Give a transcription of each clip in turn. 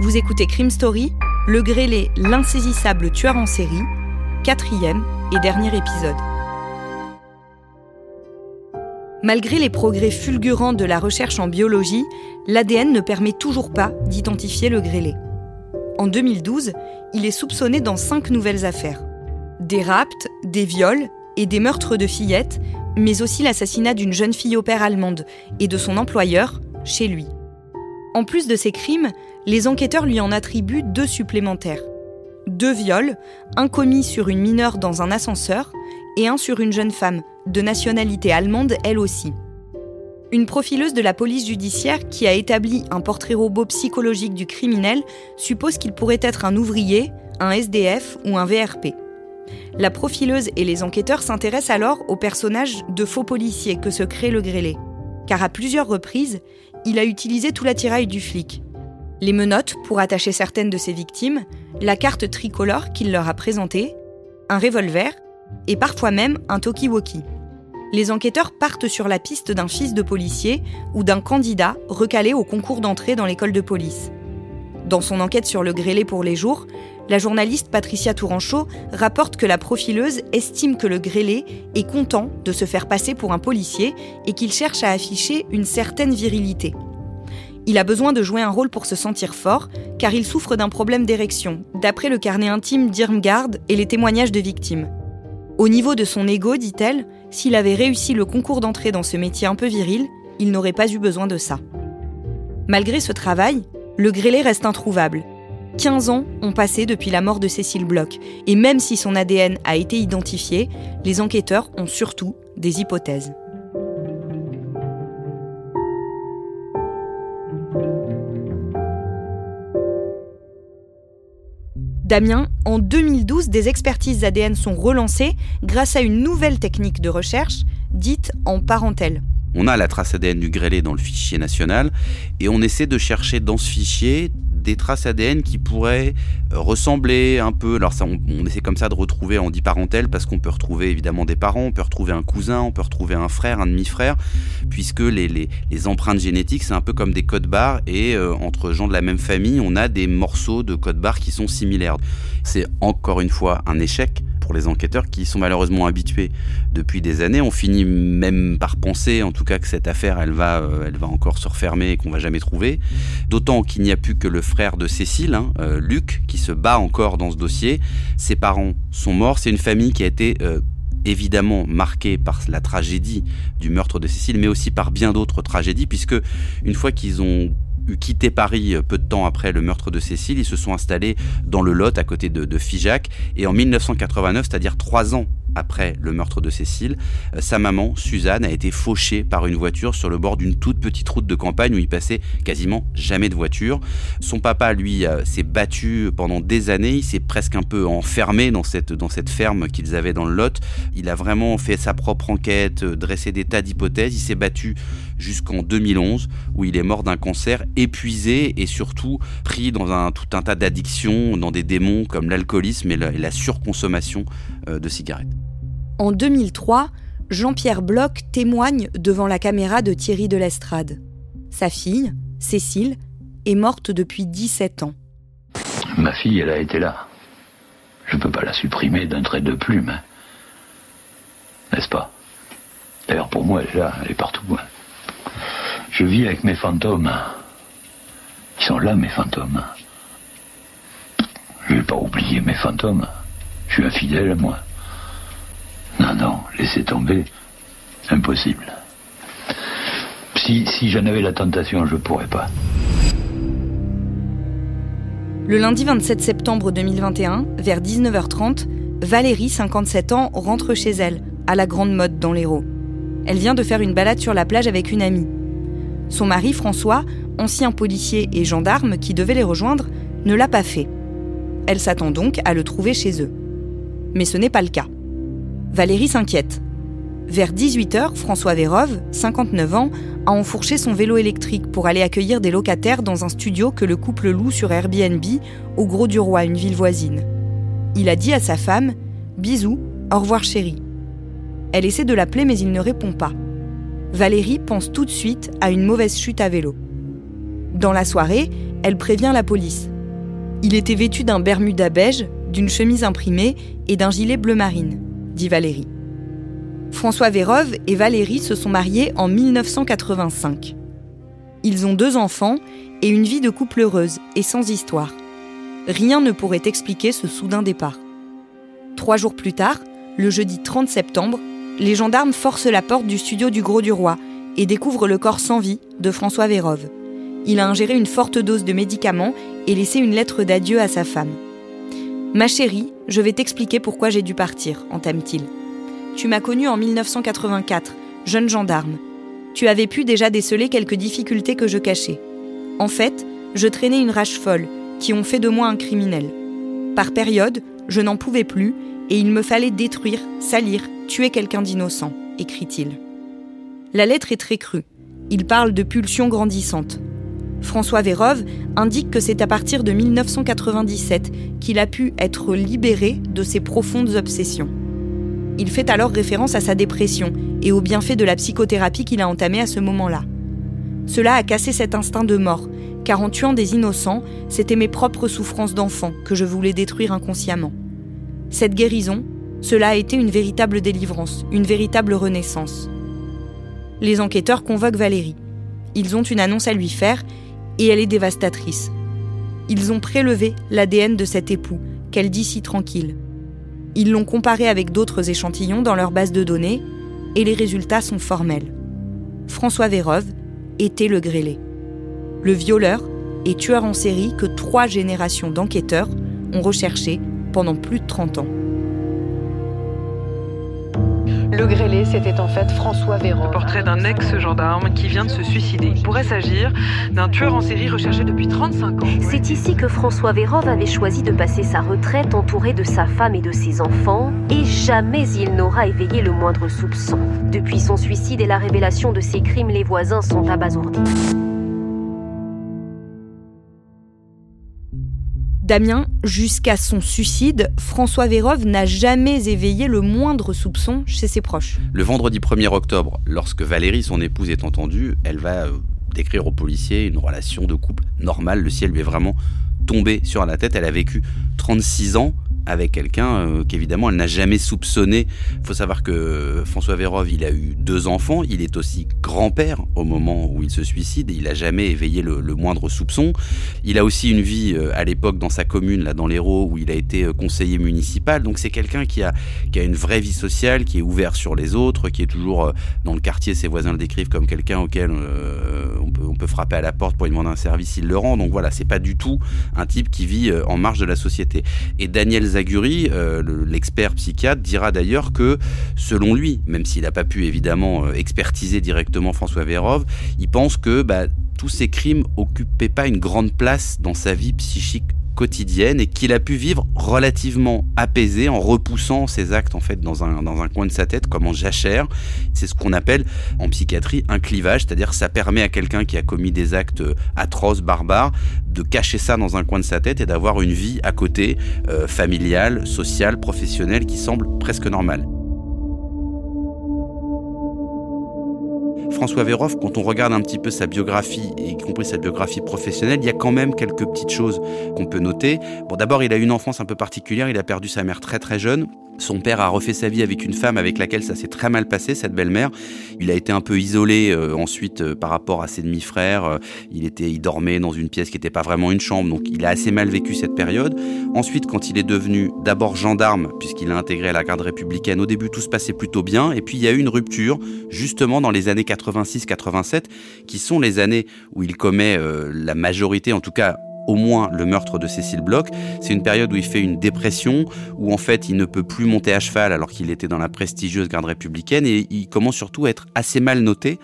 Vous écoutez Crime Story, le grêlé, l'insaisissable tueur en série, quatrième et dernier épisode. Malgré les progrès fulgurants de la recherche en biologie, l'ADN ne permet toujours pas d'identifier le grêlé. En 2012, il est soupçonné dans cinq nouvelles affaires. Des rapts, des viols et des meurtres de fillettes, mais aussi l'assassinat d'une jeune fille au père allemande et de son employeur chez lui. En plus de ces crimes, les enquêteurs lui en attribuent deux supplémentaires. Deux viols, un commis sur une mineure dans un ascenseur et un sur une jeune femme, de nationalité allemande elle aussi. Une profileuse de la police judiciaire qui a établi un portrait robot psychologique du criminel suppose qu'il pourrait être un ouvrier, un SDF ou un VRP. La profileuse et les enquêteurs s'intéressent alors au personnage de faux policier que se crée le grêlé, car à plusieurs reprises, il a utilisé tout l'attirail du flic. Les menottes pour attacher certaines de ses victimes, la carte tricolore qu'il leur a présentée, un revolver et parfois même un talkie-walkie les enquêteurs partent sur la piste d'un fils de policier ou d'un candidat recalé au concours d'entrée dans l'école de police. Dans son enquête sur le grêlé pour les jours, la journaliste Patricia Touranchot rapporte que la profileuse estime que le grêlé est content de se faire passer pour un policier et qu'il cherche à afficher une certaine virilité. Il a besoin de jouer un rôle pour se sentir fort, car il souffre d'un problème d'érection, d'après le carnet intime d'Irmgard et les témoignages de victimes. Au niveau de son ego, dit-elle, s'il avait réussi le concours d'entrée dans ce métier un peu viril, il n'aurait pas eu besoin de ça. Malgré ce travail, le grêlé reste introuvable. 15 ans ont passé depuis la mort de Cécile Bloch, et même si son ADN a été identifié, les enquêteurs ont surtout des hypothèses. Damien, en 2012, des expertises ADN sont relancées grâce à une nouvelle technique de recherche dite en parentèle. On a la trace ADN du grêlé dans le fichier national et on essaie de chercher dans ce fichier des traces ADN qui pourraient euh, ressembler un peu. Alors ça, on, essaie comme ça de retrouver en dit parentèle parce qu'on peut retrouver évidemment des parents, on peut retrouver un cousin, on peut retrouver un frère, un demi-frère, puisque les, les, empreintes génétiques c'est un peu comme des codes barres et euh, entre gens de la même famille, on a des morceaux de codes barres qui sont similaires. C'est encore une fois un échec pour les enquêteurs qui sont malheureusement habitués depuis des années. On finit même par penser, en tout cas, que cette affaire, elle va, euh, elle va encore se refermer et qu'on va jamais trouver. D'autant qu'il n'y a plus que le frère de Cécile, hein, euh, Luc, qui se bat encore dans ce dossier. Ses parents sont morts. C'est une famille qui a été euh, évidemment marquée par la tragédie du meurtre de Cécile, mais aussi par bien d'autres tragédies, puisque une fois qu'ils ont quitté Paris euh, peu de temps après le meurtre de Cécile. Ils se sont installés dans le Lot, à côté de, de Figeac. Et en 1989, c'est-à-dire trois ans après le meurtre de Cécile, euh, sa maman, Suzanne, a été fauchée par une voiture sur le bord d'une toute petite route de campagne où il passait quasiment jamais de voiture. Son papa, lui, euh, s'est battu pendant des années. Il s'est presque un peu enfermé dans cette, dans cette ferme qu'ils avaient dans le Lot. Il a vraiment fait sa propre enquête, dressé des tas d'hypothèses. Il s'est battu jusqu'en 2011 où il est mort d'un cancer épuisé et surtout pris dans un, tout un tas d'addictions, dans des démons comme l'alcoolisme et, la, surconsommation euh, de cigarettes. En 2003, Jean-Pierre Bloch témoigne devant la caméra de Thierry de l'Estrade. Sa fille, Cécile, est morte depuis 17 ans. Ma fille, elle a été là. Je ne peux pas la supprimer d'un trait de plume. Hein. N'est-ce pas? D'ailleurs, pour moi, elle est là, elle est partout. Je vis avec mes fantômes. Ils sont là, mes fantômes. Je vais pas oublier mes fantômes. Je suis infidèle, moi. Non, non, laissez tomber. Impossible. Si, si j'en avais la tentation, je pourrais pas. Le lundi 27 septembre 2021, vers 19h30, Valérie, 57 ans, rentre chez elle, à la Grande Mode dans l'Hérault. Elle vient de faire une balade sur la plage avec une amie. Son mari, François, ancien policier et gendarme qui devait les rejoindre, ne l'a pas fait. Elle s'attend donc à le trouver chez eux. Mais ce n'est pas le cas. Valérie s'inquiète. Vers 18h, François Vérove, 59 ans, a enfourché son vélo électrique pour aller accueillir des locataires dans un studio que le couple loue sur Airbnb au Gros du Roi, une ville voisine. Il a dit à sa femme Bisous, au revoir chérie. Elle essaie de l'appeler mais il ne répond pas. Valérie pense tout de suite à une mauvaise chute à vélo. Dans la soirée, elle prévient la police. Il était vêtu d'un bermuda beige, d'une chemise imprimée et d'un gilet bleu marine, dit Valérie. François Vérove et Valérie se sont mariés en 1985. Ils ont deux enfants et une vie de couple heureuse et sans histoire. Rien ne pourrait expliquer ce soudain départ. Trois jours plus tard, le jeudi 30 septembre, les gendarmes forcent la porte du studio du Gros du Roi et découvrent le corps sans vie de François Vérove. Il a ingéré une forte dose de médicaments et laissé une lettre d'adieu à sa femme. Ma chérie, je vais t'expliquer pourquoi j'ai dû partir, entame-t-il. Tu m'as connu en 1984, jeune gendarme. Tu avais pu déjà déceler quelques difficultés que je cachais. En fait, je traînais une rage folle, qui ont fait de moi un criminel. Par période, je n'en pouvais plus et il me fallait détruire, salir, tuer quelqu'un d'innocent, écrit-il. La lettre est très crue. Il parle de pulsions grandissantes. François Vérove indique que c'est à partir de 1997 qu'il a pu être libéré de ses profondes obsessions. Il fait alors référence à sa dépression et aux bienfaits de la psychothérapie qu'il a entamée à ce moment-là. Cela a cassé cet instinct de mort, car en tuant des innocents, c'était mes propres souffrances d'enfant que je voulais détruire inconsciemment. Cette guérison, cela a été une véritable délivrance, une véritable renaissance. Les enquêteurs convoquent Valérie. Ils ont une annonce à lui faire et elle est dévastatrice. Ils ont prélevé l'ADN de cet époux, qu'elle dit si tranquille. Ils l'ont comparé avec d'autres échantillons dans leur base de données et les résultats sont formels. François Vérove était le grêlé. Le violeur et tueur en série que trois générations d'enquêteurs ont recherché pendant plus de 30 ans. Le grêlé, c'était en fait François Véran. Le portrait d'un ex-gendarme qui vient de se suicider. Il pourrait s'agir d'un tueur en série recherché depuis 35 ans. C'est ici que François Vérov avait choisi de passer sa retraite entouré de sa femme et de ses enfants, et jamais il n'aura éveillé le moindre soupçon. Depuis son suicide et la révélation de ses crimes, les voisins sont abasourdis. Damien, jusqu'à son suicide, François Vérove n'a jamais éveillé le moindre soupçon chez ses proches. Le vendredi 1er octobre, lorsque Valérie, son épouse, est entendue, elle va euh, décrire aux policiers une relation de couple normale. Le ciel lui est vraiment tombé sur la tête. Elle a vécu 36 ans avec quelqu'un euh, qu'évidemment elle n'a jamais soupçonné. Il faut savoir que François Vérove, il a eu deux enfants, il est aussi grand-père au moment où il se suicide et il n'a jamais éveillé le, moindre soupçon. Il a aussi une vie euh, à l'époque dans sa commune, là dans l'Hérault, où il a été euh, conseiller municipal. Donc c'est quelqu'un qui a, qui a une vraie vie sociale, qui est ouvert sur les autres, qui est toujours dans le quartier, ses voisins le décrivent comme quelqu'un auquel on, peut, on peut frapper à la porte pour lui demander un service, il le rend. Donc voilà, c'est pas du tout un type qui vit en marge de la société. Et Daniel Euh, l'expert psychiatre, dira d'ailleurs que, selon lui, même s'il n'a pas pu évidemment euh, expertiser directement François Vérove, il pense que bah, tous ces crimes n'occupaient pas une grande place dans sa vie psychique et qu'il a pu vivre relativement apaisé en repoussant ses actes en fait dans un, coin de sa tête comme en jachère. C'est ce qu'on appelle en psychiatrie un clivage, c'est-à-dire ça permet à quelqu'un qui a commis des actes atroces, barbares, de cacher ça dans un coin de sa tête et d'avoir une vie à côté, euh, familiale, sociale, professionnelle qui semble presque normale. François Véroff, quand on regarde un petit peu sa biographie, y compris sa biographie professionnelle, il y a quand même quelques petites choses qu'on peut noter. Bon, d'abord, il a une enfance un peu particulière. Il a perdu sa mère très très jeune. Son père a refait sa vie avec une femme avec laquelle ça s'est très mal passé, cette belle-mère. Il a été un peu isolé euh, ensuite euh, par rapport à ses demi-frères. Euh, il était, il dormait dans une pièce qui n'était pas vraiment une chambre, donc il a assez mal vécu cette période. Ensuite, quand il est devenu d'abord gendarme, puisqu'il a intégré la garde républicaine, au début tout se passait plutôt bien, et puis il y a eu une rupture justement dans les années 86-87, qui sont les années où il commet la majorité, en tout cas au moins le meurtre de Cécile Bloch. C'est une période où il fait une dépression, où en fait il ne peut plus monter à cheval alors qu'il était dans la prestigieuse garde républicaine et il commence surtout à être assez mal noté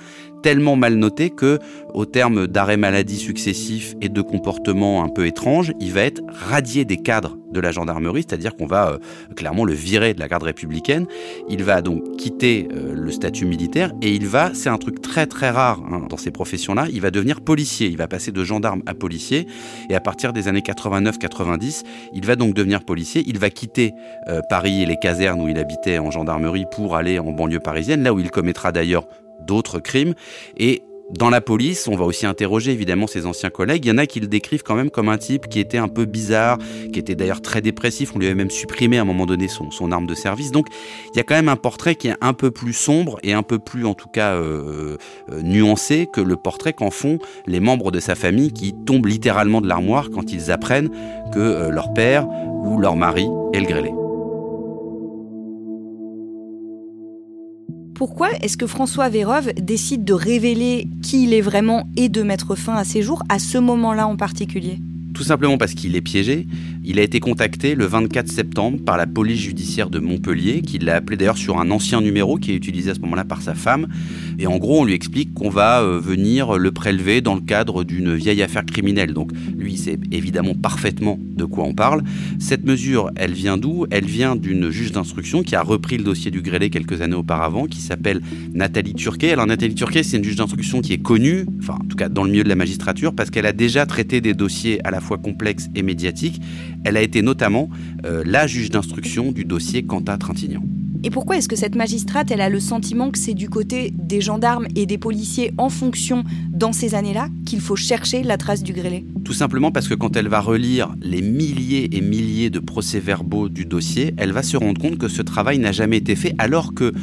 tellement mal noté que, au terme d'arrêt maladie successifs et de comportements un peu étranges, il va être radié des cadres de la gendarmerie, c'est-à-dire qu'on va euh, clairement le virer de la garde républicaine. Il va donc quitter euh, le statut militaire et il va, c'est un truc très très rare hein, dans ces professions-là, il va devenir policier. Il va passer de gendarme à policier et à partir des années 89-90, il va donc devenir policier. Il va quitter euh, Paris et les casernes où il habitait en gendarmerie pour aller en banlieue parisienne, là où il commettra d'ailleurs d'autres crimes. Et dans la police, on va aussi interroger évidemment ses anciens collègues. Il y en a qui le décrivent quand même comme un type qui était un peu bizarre, qui était d'ailleurs très dépressif. On lui avait même supprimé à un moment donné son, son, arme de service. Donc il y a quand même un portrait qui est un peu plus sombre et un peu plus en tout cas euh, euh, nuancé que le portrait qu'en font les membres de sa famille qui tombent littéralement de l'armoire quand ils apprennent que euh, leur père ou leur mari est le grêlé. Pourquoi est-ce que François Vérove décide de révéler qui il est vraiment et de mettre fin à ses jours à ce moment-là en particulier? Tout simplement parce qu'il est piégé. Il a été contacté le 24 septembre par la police judiciaire de Montpellier, qui l'a appelé d'ailleurs sur un ancien numéro qui est utilisé à ce moment-là par sa femme. Et en gros, on lui explique qu'on va euh, venir le prélever dans le cadre d'une vieille affaire criminelle. Donc lui, il sait évidemment parfaitement de quoi on parle. Cette mesure, elle vient d'où? Elle vient d'une juge d'instruction qui a repris le dossier du grêlé quelques années auparavant, qui s'appelle Nathalie Turquet. Alors Nathalie Turquet, c'est une juge d'instruction qui est connue, enfin en tout cas dans le milieu de la magistrature, parce qu'elle a déjà traité des dossiers à la fois complexe et médiatique. Elle a été notamment euh, la juge d'instruction du dossier Quentin Trintignant. Et pourquoi est-ce que cette magistrate, elle a le sentiment que c'est du côté des gendarmes et des policiers en fonction dans ces années-là qu'il faut chercher la trace du grêlé? Tout simplement parce que quand elle va relire les milliers et milliers de procès-verbaux du dossier, elle va se rendre compte que ce travail n'a jamais été fait alors que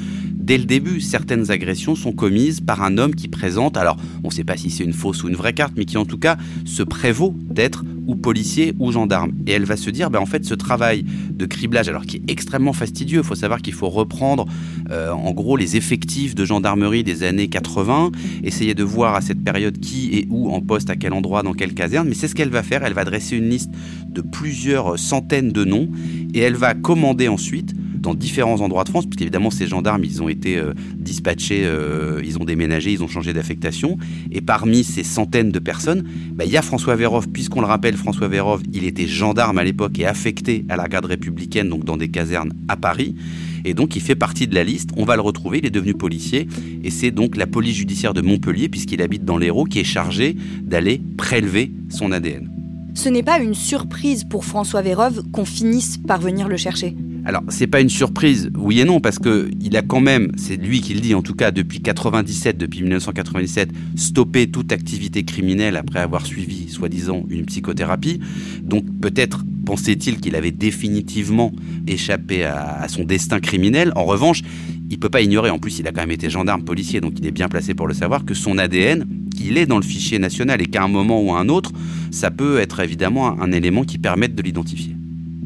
Dès le début, certaines agressions sont commises par un homme qui présente, alors on ne sait pas si c'est une fausse ou une vraie carte, mais qui en tout cas se prévaut d'être ou policier ou gendarme. Et elle va se dire, ben, en fait, ce travail de criblage, alors qui est extrêmement fastidieux, il faut savoir qu'il faut reprendre euh, en gros les effectifs de gendarmerie des années 80, essayer de voir à cette période qui est où en poste, à quel endroit, dans quelle caserne, mais c'est ce qu'elle va faire, elle va dresser une liste de plusieurs centaines de noms, et elle va commander ensuite dans différents endroits de France, parce qu'évidemment ces gendarmes, ils ont été euh, dispatchés, euh, ils ont déménagé, ils ont changé d'affectation. Et parmi ces centaines de personnes, bah, il y a François Vérov, puisqu'on le rappelle, François Vérov, il était gendarme à l'époque et affecté à la garde républicaine, donc dans des casernes à Paris. Et donc il fait partie de la liste, on va le retrouver, il est devenu policier, et c'est donc la police judiciaire de Montpellier, puisqu'il habite dans l'Hérault, qui est chargé d'aller prélever son ADN. Ce n'est pas une surprise pour François Vérove qu'on finisse par venir le chercher. Alors, c'est pas une surprise, oui et non, parce que il a quand même, c'est lui qui le dit en tout cas, depuis 97, depuis 1997, stoppé toute activité criminelle après avoir suivi, soi-disant, une psychothérapie. Donc, peut-être pensait-il qu'il avait définitivement échappé à, son destin criminel. En revanche, il peut pas ignorer, en plus, il a quand même été gendarme policier, donc il est bien placé pour le savoir, que son ADN, qu'il est dans le fichier national et qu'à un moment ou à un autre, ça peut être évidemment un élément qui permette de l'identifier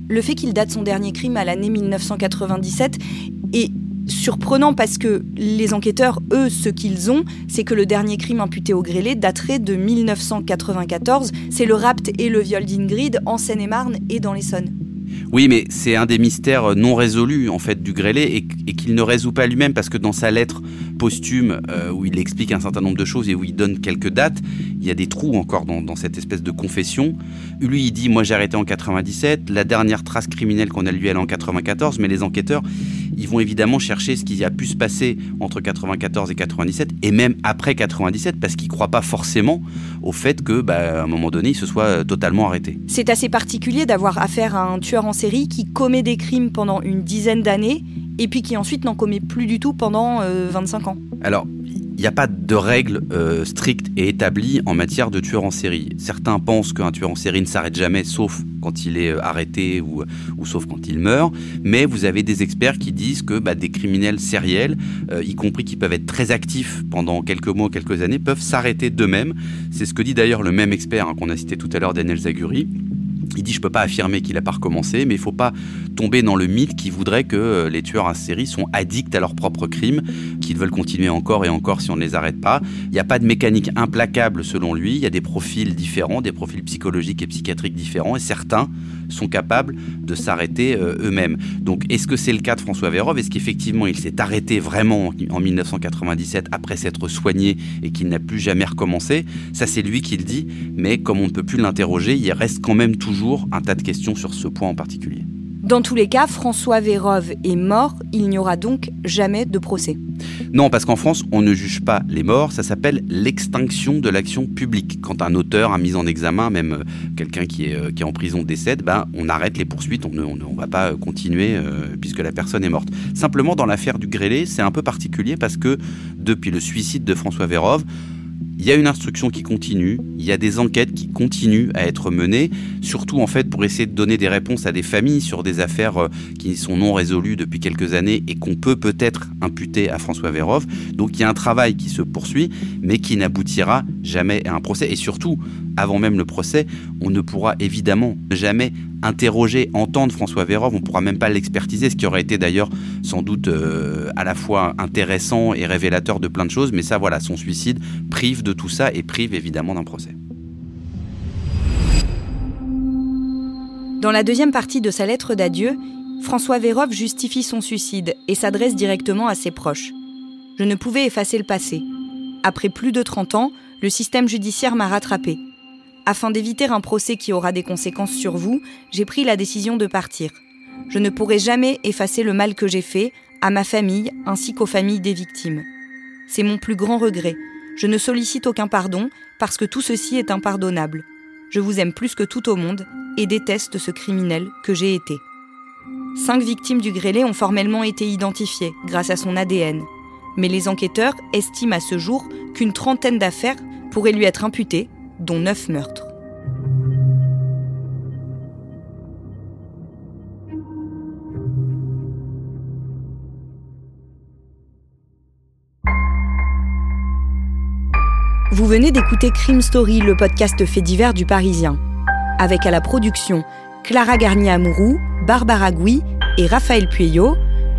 le fait qu'il date son dernier crime à l'année 1997 est surprenant parce que les enquêteurs, eux, ce qu'ils ont, c'est que le dernier crime imputé au grêlé daterait de 1994. C'est le rapt et le viol d'Ingrid en Seine-et-Marne et dans l'Essonne. Oui, mais c'est un des mystères non résolus en fait du grêlé et, qu'il ne résout pas lui-même parce que dans sa lettre posthume euh, où il explique un certain nombre de choses et où il donne quelques dates, il y a des trous encore dans, cette espèce de confession. Lui, il dit moi j'ai arrêté en 97, la dernière trace criminelle qu'on a lui elle est en 94, mais les enquêteurs ils vont évidemment chercher ce qui a pu se passer entre 94 et 97 et même après 97 parce qu'ils croient pas forcément au fait que bah, à un moment donné il se soit totalement arrêté. C'est assez particulier d'avoir affaire à un tueur en série qui commet des crimes pendant une dizaine d'années et puis qui ensuite n'en commet plus du tout pendant 25 euh, ans. Alors, il n'y a pas de règles euh, strictes et établies en matière de tueur en série. Certains pensent qu'un tueur en série ne s'arrête jamais, sauf quand il est euh, arrêté ou, sauf quand il meurt. Mais vous avez des experts qui disent que bah, des criminels sériels, y compris qui peuvent être très actifs pendant quelques mois, quelques années, peuvent s'arrêter d'eux-mêmes. C'est ce que dit d'ailleurs le même expert hein, qu'on a cité tout à l'heure, Daniel Zaguri. Il dit je peux pas affirmer qu'il a pas recommencé, mais il faut pas tomber dans le mythe qui voudrait que euh, les tueurs en série sont addicts à leurs propres crimes, qu'ils veulent continuer encore et encore si on ne les arrête pas. Il n'y a pas de mécanique implacable selon lui, il y a des profils différents, des profils psychologiques et psychiatriques différents, et certains sont capables de s'arrêter euh, eux-mêmes. Donc est-ce que c'est le cas de François Vérov? Est-ce qu'effectivement il s'est arrêté vraiment en 1997 après s'être soigné et qu'il n'a plus jamais recommencé? Ça c'est lui qui le dit, mais comme on ne peut plus l'interroger, il reste quand même toujours un tas de questions sur ce point en particulier. Dans tous les cas, François Vérov est mort, il n'y aura donc jamais de procès. Non, parce qu'en France, on ne juge pas les morts, ça s'appelle l'extinction de l'action publique. Quand un auteur, un mis en examen, même euh, quelqu'un qui est, euh, qui est en prison décède, ben, on arrête les poursuites, on ne va pas euh, continuer puisque la personne est morte. Simplement, dans l'affaire du grêlé, c'est un peu particulier parce que depuis le suicide de François Vérov, il y a une instruction qui continue, il y a des enquêtes qui continuent à être menées, surtout en fait pour essayer de donner des réponses à des familles sur des affaires euh, qui sont non résolues depuis quelques années et qu'on peut peut-être imputer à François Vérov. Donc il y a un travail qui se poursuit, mais qui n'aboutira jamais à un procès. Et surtout, avant même le procès, on ne pourra évidemment jamais interroger, entendre François Vérov, on ne pourra même pas l'expertiser, ce qui aurait été d'ailleurs sans doute euh, à la fois intéressant et révélateur de plein de choses, mais ça voilà, son suicide prive de tout ça et prive évidemment d'un procès. Dans la deuxième partie de sa lettre d'adieu, François Vérov justifie son suicide et s'adresse directement à ses proches. Je ne pouvais effacer le passé. Après plus de 30 ans, le système judiciaire m'a rattrapé. Afin d'éviter un procès qui aura des conséquences sur vous, j'ai pris la décision de partir. Je ne pourrai jamais effacer le mal que j'ai fait à ma famille ainsi qu'aux familles des victimes. C'est mon plus grand regret. Je ne sollicite aucun pardon parce que tout ceci est impardonnable. Je vous aime plus que tout au monde et déteste ce criminel que j'ai été. Cinq victimes du grêlé ont formellement été identifiées grâce à son ADN. Mais les enquêteurs estiment à ce jour qu'une trentaine d'affaires pourraient lui être imputées dont neuf meurtres. Vous venez d'écouter Crime Story, le podcast fait divers du Parisien. Avec à la production Clara Garnier-Amouroux, Barbara Gouy et Raphaël Pueyo,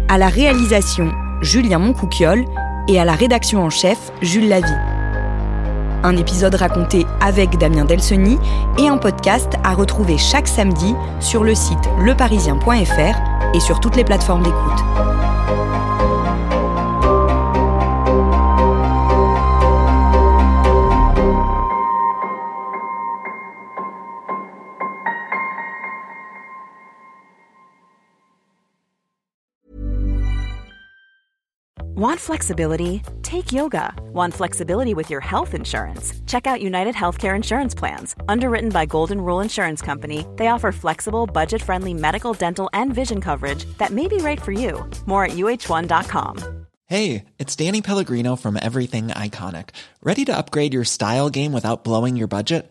à la réalisation Julien Moncouquiole et à la rédaction en chef Jules Lavie un épisode raconté avec Damien Delseny et un podcast à retrouver chaque samedi sur le site leparisien.fr et sur toutes les plateformes d'écoute. Want flexibility? Take yoga. Want flexibility with your health insurance? Check out United Healthcare Insurance Plans. Underwritten by Golden Rule Insurance Company, they offer flexible, budget friendly medical, dental, and vision coverage that may be right for you. More at uh1.com. Hey, it's Danny Pellegrino from Everything Iconic. Ready to upgrade your style game without blowing your budget?